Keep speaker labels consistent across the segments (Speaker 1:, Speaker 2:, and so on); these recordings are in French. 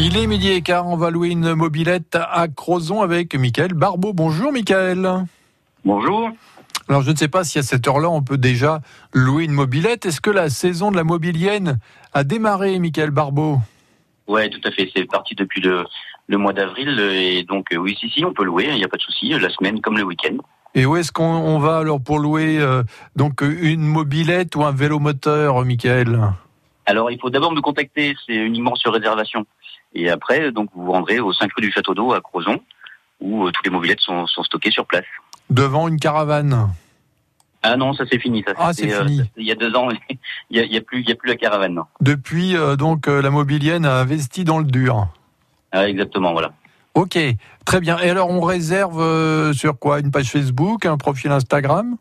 Speaker 1: Il est midi et quart, on va louer une mobilette à Crozon avec Michael Barbeau. Bonjour Michael.
Speaker 2: Bonjour.
Speaker 1: Alors je ne sais pas si à cette heure-là on peut déjà louer une mobilette. Est-ce que la saison de la mobilienne a démarré, Michael Barbeau?
Speaker 2: Ouais, tout à fait. C'est parti depuis le, mois d'avril et donc euh, oui, si si, on peut louer, il n'y a pas de souci, la semaine comme le week-end.
Speaker 1: Et où est-ce qu'on va alors pour louer euh, donc une mobilette ou un vélo moteur, Michael?
Speaker 2: Alors il faut d'abord me contacter, c'est uniquement sur réservation. Et après, donc vous vous rendrez au 5 rue du Château d'Eau à Crozon, où euh, toutes les mobilettes sont, sont stockées sur place.
Speaker 1: Devant une caravane?
Speaker 2: Ah non, ça c'est fini. Ça,
Speaker 1: ah c'est fini.
Speaker 2: il y a deux ans, il n'y a, a, plus, il y a plus la caravane. Non.
Speaker 1: Depuis, euh, donc la mobilienne a investi dans le dur.
Speaker 2: Ah, exactement, voilà.
Speaker 1: Ok, très bien. Et alors, on réserve euh, sur quoi? Une page Facebook, un profil Instagram?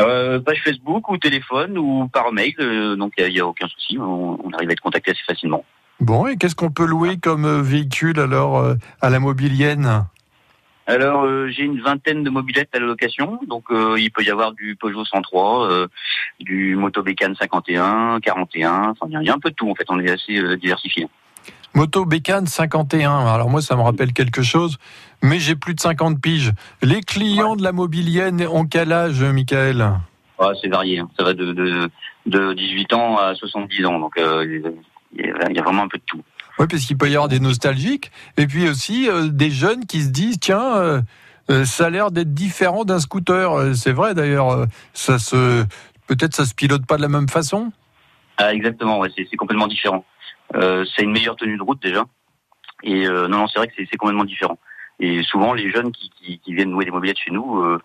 Speaker 2: Euh, Page Facebook ou téléphone ou par mail. Euh, donc, il n'y a, aucun souci. On, arrive à être contacté assez facilement.
Speaker 1: Bon, et qu'est-ce qu'on peut louer comme véhicule alors à la mobilienne?
Speaker 2: Alors j'ai une vingtaine de mobilettes à la location, donc il peut y avoir du Peugeot 103, du Moto Bécane 51, 41, enfin il y a un peu de tout en fait, on est assez diversifié.
Speaker 1: Moto Bécane 51. Alors moi, ça me rappelle quelque chose, mais j'ai plus de 50 piges. Les clients de la mobilienne ont quel âge, Michael?
Speaker 2: Ah, C'est varié. Hein. Ça va de, de, 18 ans à 70 ans. Donc euh, il y a vraiment un peu de tout.
Speaker 1: Oui, parce qu'il peut y avoir des nostalgiques, et puis aussi euh, des jeunes qui se disent, tiens, euh, ça a l'air d'être différent d'un scooter. C'est vrai d'ailleurs, ça se, peut-être ça se pilote pas de la même façon?
Speaker 2: Ah, exactement, ouais, c'est complètement différent. Euh, c'est une meilleure tenue de route déjà. Et euh, non, non, c'est vrai que c'est complètement différent. Et souvent, les jeunes qui, qui, qui viennent louer des mobilettes chez nous euh,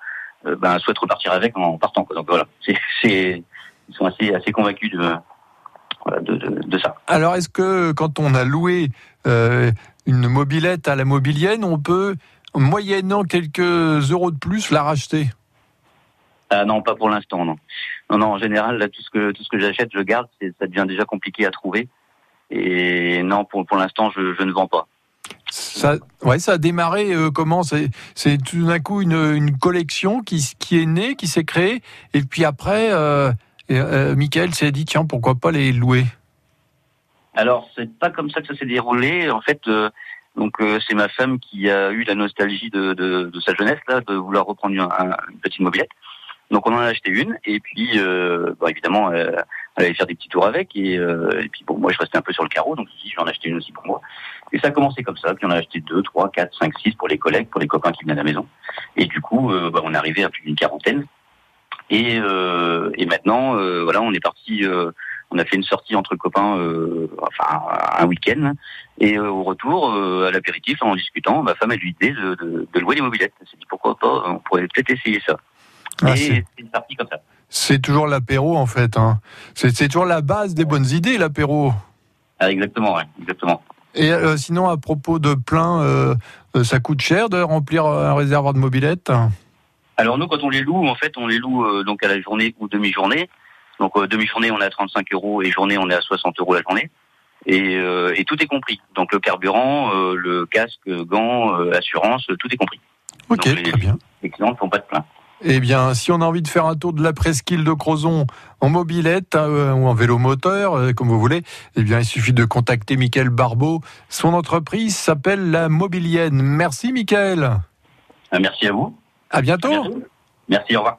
Speaker 2: euh ben, souhaitent repartir avec en partant. Quoi. Donc voilà, c'est, ils sont assez, assez convaincus de, de, de, de ça.
Speaker 1: Alors, est-ce que quand on a loué euh, une mobilette à la mobilienne, on peut, moyennant quelques euros de plus, la racheter?
Speaker 2: Ah non, pas pour l'instant, non. Non, non, en général, là, tout ce que tout ce que j'achète, je garde. Ça devient déjà compliqué à trouver. Et non, pour, pour l'instant, je, je, ne vends pas.
Speaker 1: Ça, ouais, ça a démarré euh, comment? C'est tout d'un coup une, une, collection qui, qui est née, qui s'est créée, et puis après, euh, euh, Michael s'est dit tiens, pourquoi pas les louer?
Speaker 2: Alors, c'est pas comme ça que ça s'est déroulé. En fait, euh, donc c'est ma femme qui a eu la nostalgie de, de, de sa jeunesse là, de vouloir reprendre une petite mobilette. Donc on en a acheté une et puis euh, bon, évidemment euh, elle allait faire des petits tours avec et, euh, et, puis bon moi je restais un peu sur le carreau donc ici je vais en acheter une aussi pour moi. Et ça a commencé comme ça puis on a acheté deux trois quatre cinq six pour les collègues pour les copains qui venaient à la maison. Et du coup euh, bah, on est arrivé à plus d'une quarantaine. Et, euh, et maintenant voilà on est parti on a fait une sortie entre copains enfin un week-end. Et au retour à l'apéritif en discutant ma femme a eu l'idée de, de, de, louer les mobilettes. Elle s'est dit pourquoi pas on pourrait peut-être essayer ça ah, c'est une partie comme ça.
Speaker 1: C'est toujours l'apéro en fait. Hein. C'est toujours la base des bonnes idées, l'apéro.
Speaker 2: Ah, exactement, exactement.
Speaker 1: Et euh, sinon, à propos de plein, euh, euh, ça coûte cher de remplir un réservoir de mobilette?
Speaker 2: Alors nous, quand on les loue, en fait, on les loue donc à la journée ou demi-journée. Donc demi-journée, on est à 35 euros et journée, on est à 60 euros la journée. Et, et tout est compris. Donc le carburant, le casque, gants, assurance, tout est compris.
Speaker 1: Ok, très bien.
Speaker 2: Les clients ne font pas de plein.
Speaker 1: Eh bien, si on a envie de faire un tour de la presqu'île de Crozon en mobilette euh, ou en vélo moteur, euh, comme vous voulez, eh bien, il suffit de contacter Michael Barbeau. Son entreprise s'appelle La Mobilienne. Merci, Michael.
Speaker 2: Ah, merci à vous.
Speaker 1: À bientôt.
Speaker 2: Merci, au revoir.